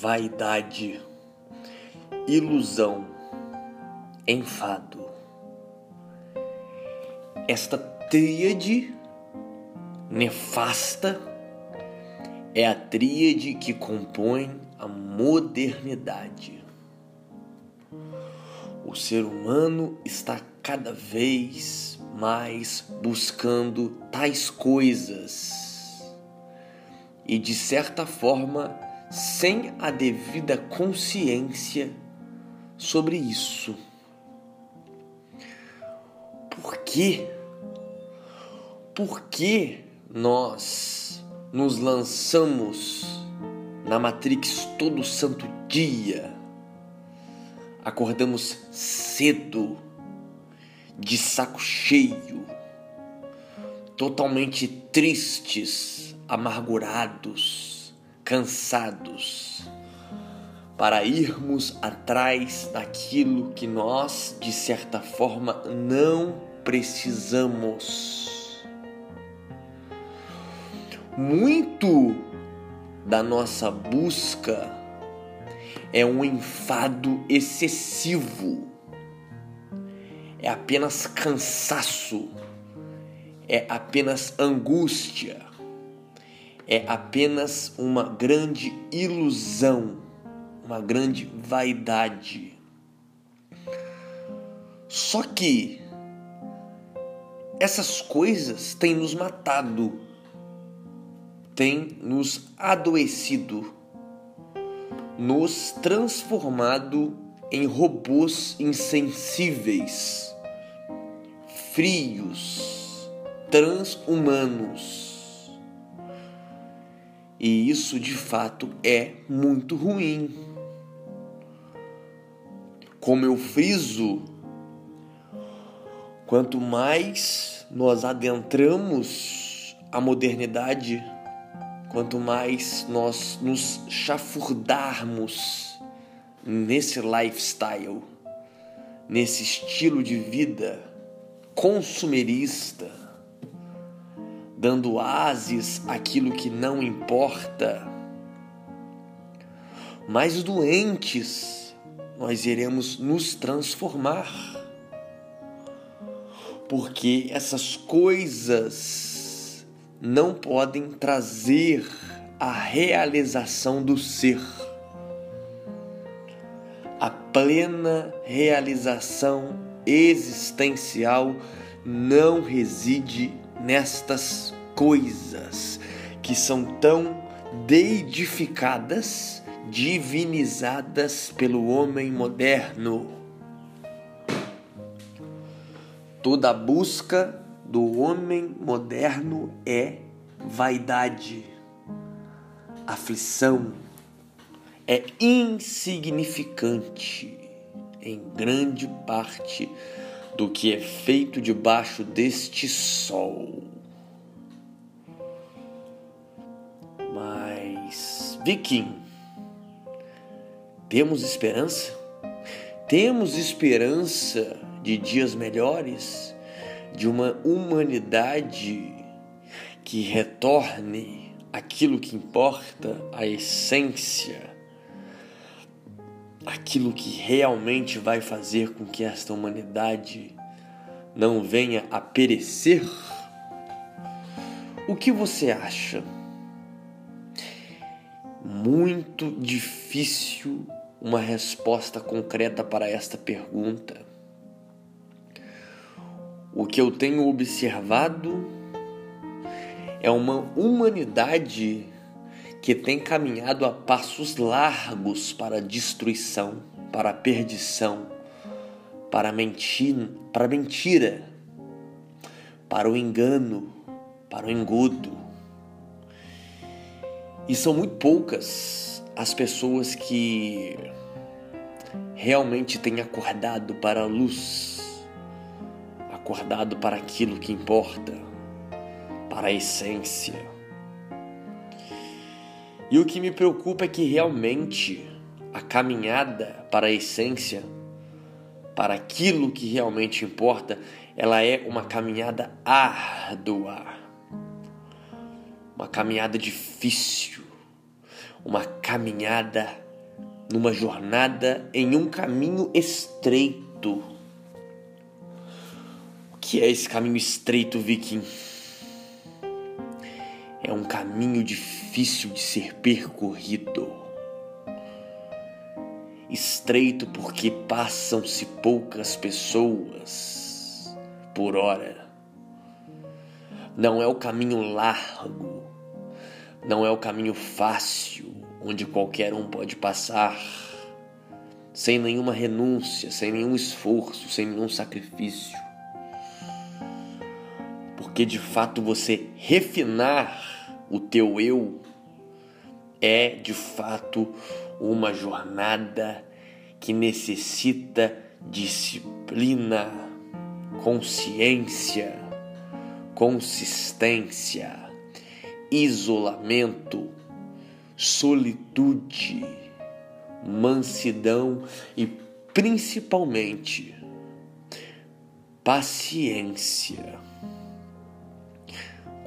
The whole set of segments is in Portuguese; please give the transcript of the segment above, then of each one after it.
vaidade, ilusão, enfado. Esta tríade nefasta é a tríade que compõe a modernidade. O ser humano está cada vez mais buscando tais coisas e, de certa forma, sem a devida consciência sobre isso. Por quê? Por que nós nos lançamos na Matrix todo santo dia? Acordamos cedo, de saco cheio, totalmente tristes, amargurados, cansados, para irmos atrás daquilo que nós, de certa forma, não precisamos. Muito da nossa busca é um enfado excessivo, é apenas cansaço, é apenas angústia, é apenas uma grande ilusão, uma grande vaidade. Só que essas coisas têm nos matado, têm nos adoecido, nos transformado em robôs insensíveis, frios, transhumanos. E isso de fato é muito ruim. Como eu friso Quanto mais nós adentramos a modernidade, quanto mais nós nos chafurdarmos nesse lifestyle, nesse estilo de vida consumerista, dando ases àquilo que não importa, mais doentes nós iremos nos transformar porque essas coisas não podem trazer a realização do ser. A plena realização existencial não reside nestas coisas que são tão deidificadas, divinizadas pelo homem moderno. Toda busca do homem moderno é vaidade, aflição, é insignificante em grande parte do que é feito debaixo deste sol. Mas, Viking, temos esperança? Temos esperança de dias melhores, de uma humanidade que retorne aquilo que importa, a essência, aquilo que realmente vai fazer com que esta humanidade não venha a perecer? O que você acha? Muito difícil uma resposta concreta para esta pergunta. O que eu tenho observado é uma humanidade que tem caminhado a passos largos para a destruição, para a perdição, para a mentira, para a mentira, para o engano, para o engodo. E são muito poucas as pessoas que realmente têm acordado para a luz acordado para aquilo que importa, para a essência. E o que me preocupa é que realmente a caminhada para a essência, para aquilo que realmente importa, ela é uma caminhada árdua, uma caminhada difícil, uma caminhada numa jornada em um caminho estreito. O que é esse caminho estreito, Viking? É um caminho difícil de ser percorrido. Estreito porque passam-se poucas pessoas por hora. Não é o caminho largo, não é o caminho fácil, onde qualquer um pode passar, sem nenhuma renúncia, sem nenhum esforço, sem nenhum sacrifício. Porque de fato você refinar o teu eu é de fato uma jornada que necessita disciplina, consciência, consistência, isolamento, solitude, mansidão e principalmente paciência.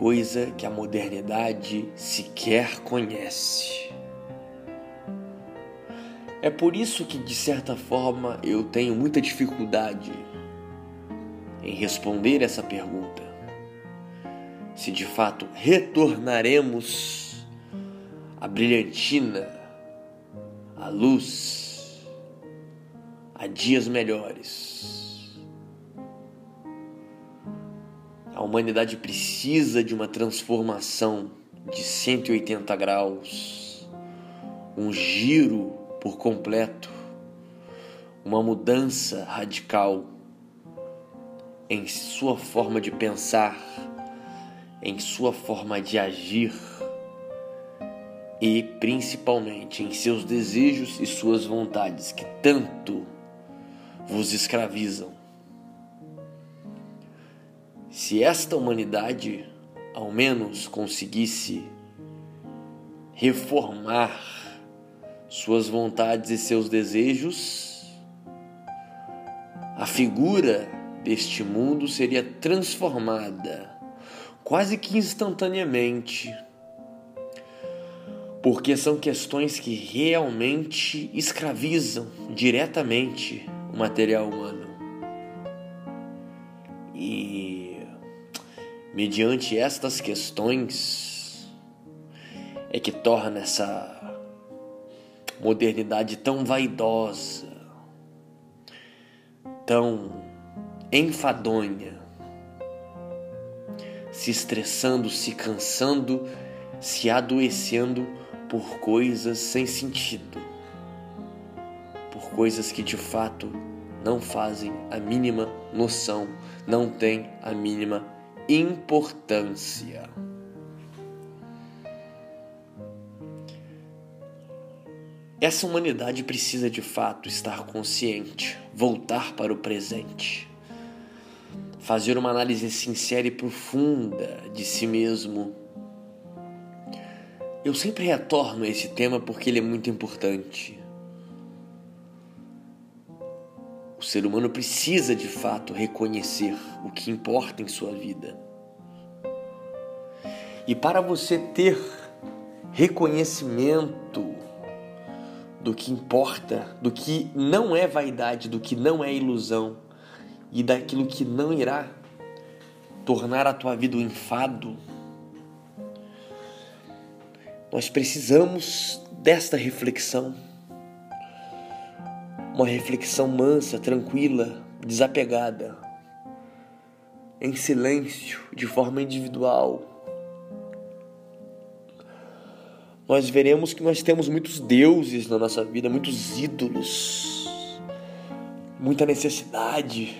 Coisa que a modernidade sequer conhece. É por isso que, de certa forma, eu tenho muita dificuldade em responder essa pergunta. Se de fato retornaremos à brilhantina, à luz, a dias melhores. A humanidade precisa de uma transformação de 180 graus, um giro por completo, uma mudança radical em sua forma de pensar, em sua forma de agir e principalmente em seus desejos e suas vontades que tanto vos escravizam. Se esta humanidade ao menos conseguisse reformar suas vontades e seus desejos, a figura deste mundo seria transformada quase que instantaneamente, porque são questões que realmente escravizam diretamente o material humano. Mediante estas questões é que torna essa modernidade tão vaidosa, tão enfadonha, se estressando, se cansando, se adoecendo por coisas sem sentido, por coisas que de fato não fazem a mínima noção, não têm a mínima importância. Essa humanidade precisa de fato estar consciente, voltar para o presente, fazer uma análise sincera e profunda de si mesmo. Eu sempre retorno a esse tema porque ele é muito importante. O ser humano precisa de fato reconhecer o que importa em sua vida. E para você ter reconhecimento, do que importa, do que não é vaidade, do que não é ilusão e daquilo que não irá tornar a tua vida um enfado. Nós precisamos desta reflexão. Uma reflexão mansa, tranquila, desapegada, em silêncio, de forma individual nós veremos que nós temos muitos deuses na nossa vida, muitos ídolos, muita necessidade.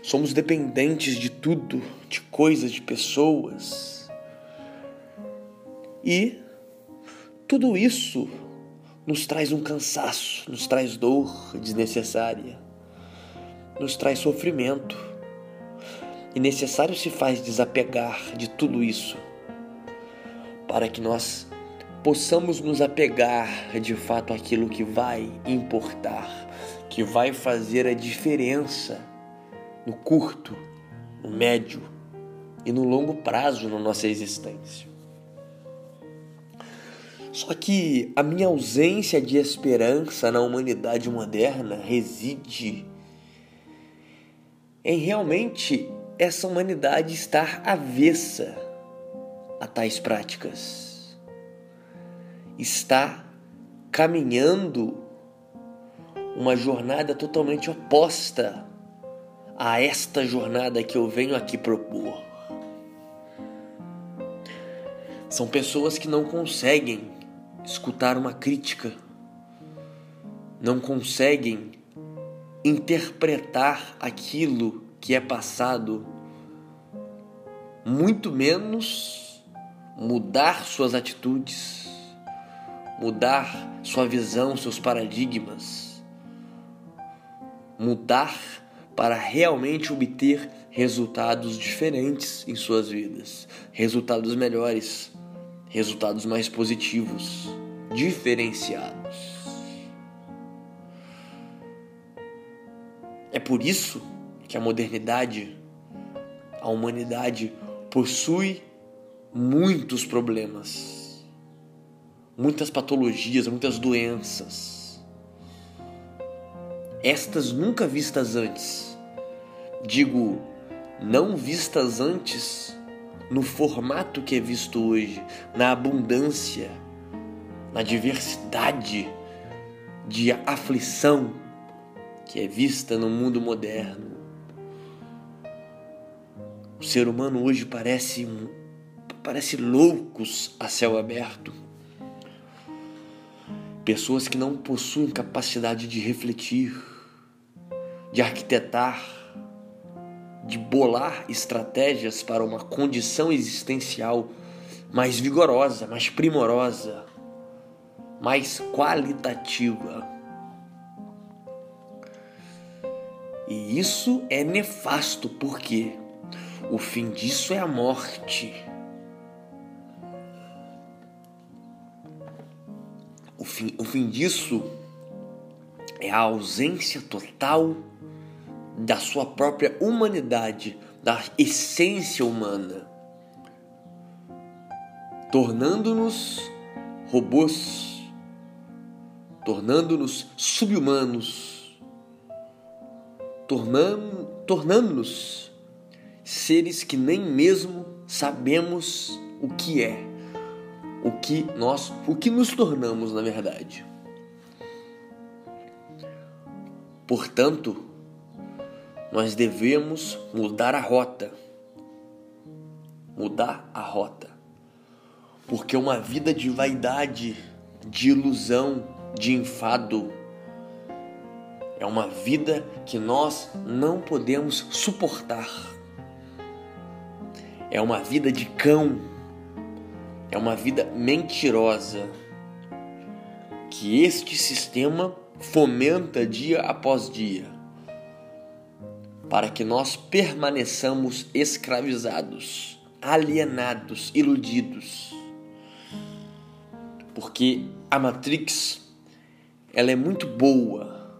Somos dependentes de tudo, de coisas, de pessoas. E tudo isso nos traz um cansaço, nos traz dor desnecessária, nos traz sofrimento. E necessário se faz desapegar de tudo isso para que nós possamos nos apegar de fato àquilo que vai importar, que vai fazer a diferença no curto, no médio e no longo prazo na nossa existência. Só que a minha ausência de esperança na humanidade moderna reside em realmente essa humanidade estar avessa a tais práticas. Está caminhando uma jornada totalmente oposta a esta jornada que eu venho aqui propor. São pessoas que não conseguem escutar uma crítica, não conseguem interpretar aquilo que é passado, muito menos mudar suas atitudes, mudar sua visão, seus paradigmas, mudar para realmente obter resultados diferentes em suas vidas, resultados melhores, resultados mais positivos, diferenciados. É por isso que a modernidade, a humanidade possui muitos problemas, muitas patologias, muitas doenças. Estas nunca vistas antes. Digo, não vistas antes no formato que é visto hoje, na abundância, na diversidade de aflição que é vista no mundo moderno. O ser humano hoje parece parece loucos a céu aberto. Pessoas que não possuem capacidade de refletir, de arquitetar, de bolar estratégias para uma condição existencial mais vigorosa, mais primorosa, mais qualitativa. E isso é nefasto porque o fim disso é a morte. O fim, o fim disso é a ausência total da sua própria humanidade, da essência humana, tornando-nos robôs, tornando-nos subhumanos, tornando-nos tornando seres que nem mesmo sabemos o que é, o que nós, o que nos tornamos na verdade. Portanto, nós devemos mudar a rota. Mudar a rota. Porque uma vida de vaidade, de ilusão, de enfado, é uma vida que nós não podemos suportar é uma vida de cão, é uma vida mentirosa que este sistema fomenta dia após dia para que nós permaneçamos escravizados, alienados, iludidos. Porque a Matrix ela é muito boa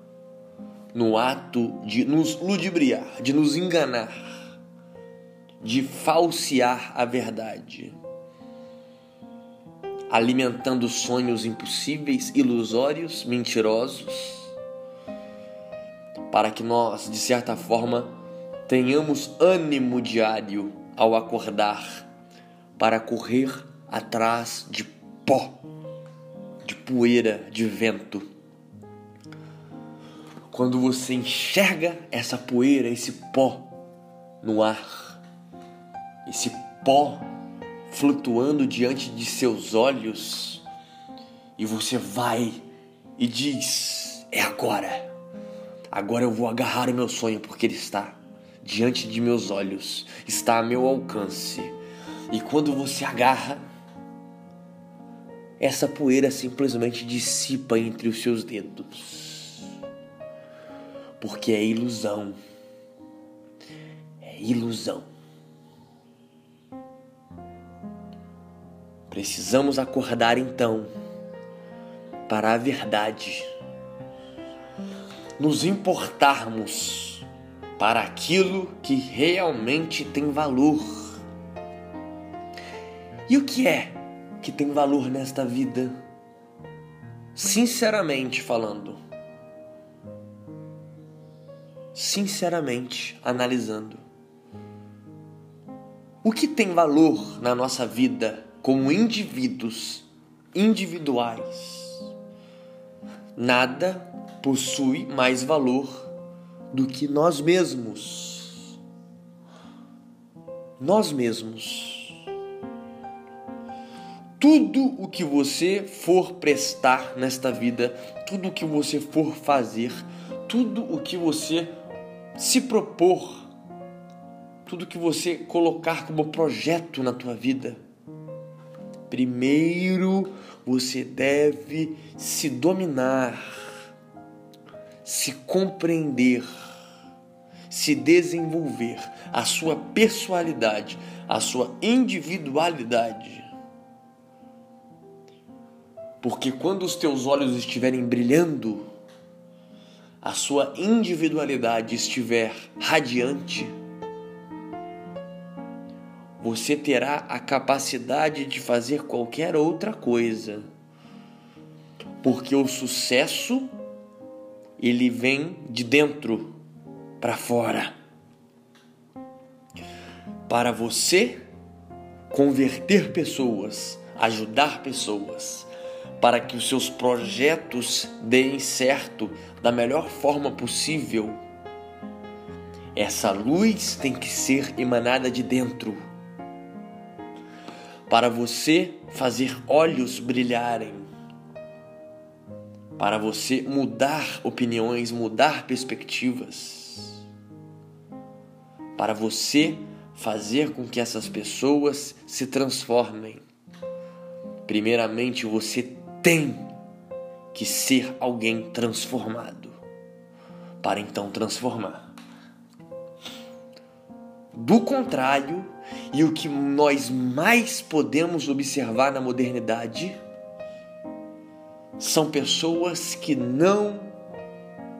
no ato de nos ludibriar, de nos enganar de falsear a verdade, alimentando sonhos impossíveis, ilusórios, mentirosos, para que nós, de certa forma, tenhamos ânimo diário ao acordar para correr atrás de pó, de poeira, de vento. Quando você enxerga essa poeira, esse pó no ar, esse pó flutuando diante de seus olhos, e você vai e diz: É agora. Agora eu vou agarrar o meu sonho porque ele está diante de meus olhos, está a meu alcance. E quando você agarra, essa poeira simplesmente dissipa entre os seus dedos. Porque é ilusão. É ilusão. Precisamos acordar então para a verdade, nos importarmos para aquilo que realmente tem valor. E o que é que tem valor nesta vida? Sinceramente falando. Sinceramente analisando. O que tem valor na nossa vida como indivíduos individuais? Nada possui mais valor do que nós mesmos. Nós mesmos tudo o que você for prestar nesta vida, tudo o que você for fazer, tudo o que você se propor, tudo que você colocar como projeto na tua vida, primeiro você deve se dominar, se compreender, se desenvolver, a sua personalidade, a sua individualidade porque quando os teus olhos estiverem brilhando, a sua individualidade estiver radiante, você terá a capacidade de fazer qualquer outra coisa. Porque o sucesso ele vem de dentro para fora. Para você converter pessoas, ajudar pessoas, para que os seus projetos deem certo da melhor forma possível. Essa luz tem que ser emanada de dentro. Para você fazer olhos brilharem. Para você mudar opiniões, mudar perspectivas. Para você fazer com que essas pessoas se transformem. Primeiramente, você tem que ser alguém transformado para então transformar. Do contrário, e o que nós mais podemos observar na modernidade são pessoas que não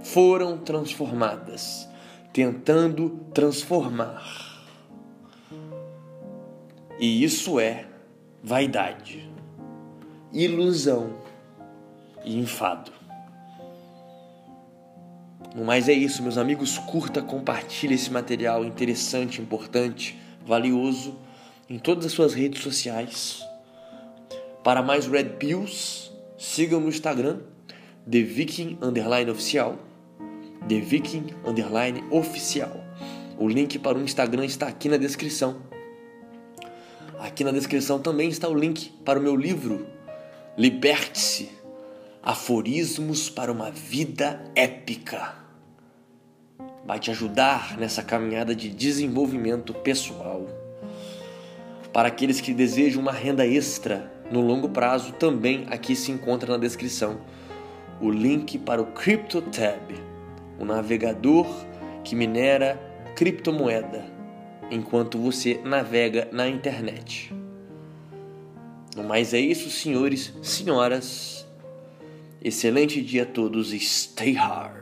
foram transformadas, tentando transformar. E isso é vaidade ilusão e enfado. Mas é isso, meus amigos. Curta, compartilhe esse material interessante, importante, valioso em todas as suas redes sociais. Para mais Red Pills, sigam no Instagram, The Viking Underline Oficial. The Viking Underline Oficial. O link para o Instagram está aqui na descrição. Aqui na descrição também está o link para o meu livro Liberte-se. Aforismos para uma vida épica. Vai te ajudar nessa caminhada de desenvolvimento pessoal. Para aqueles que desejam uma renda extra no longo prazo, também aqui se encontra na descrição o link para o CryptoTab, o navegador que minera criptomoeda enquanto você navega na internet. Mas é isso, senhores, senhoras. Excelente dia a todos e stay hard.